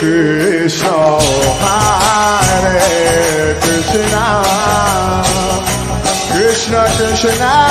Krishna, Hare Krishna, Krishna Krishna,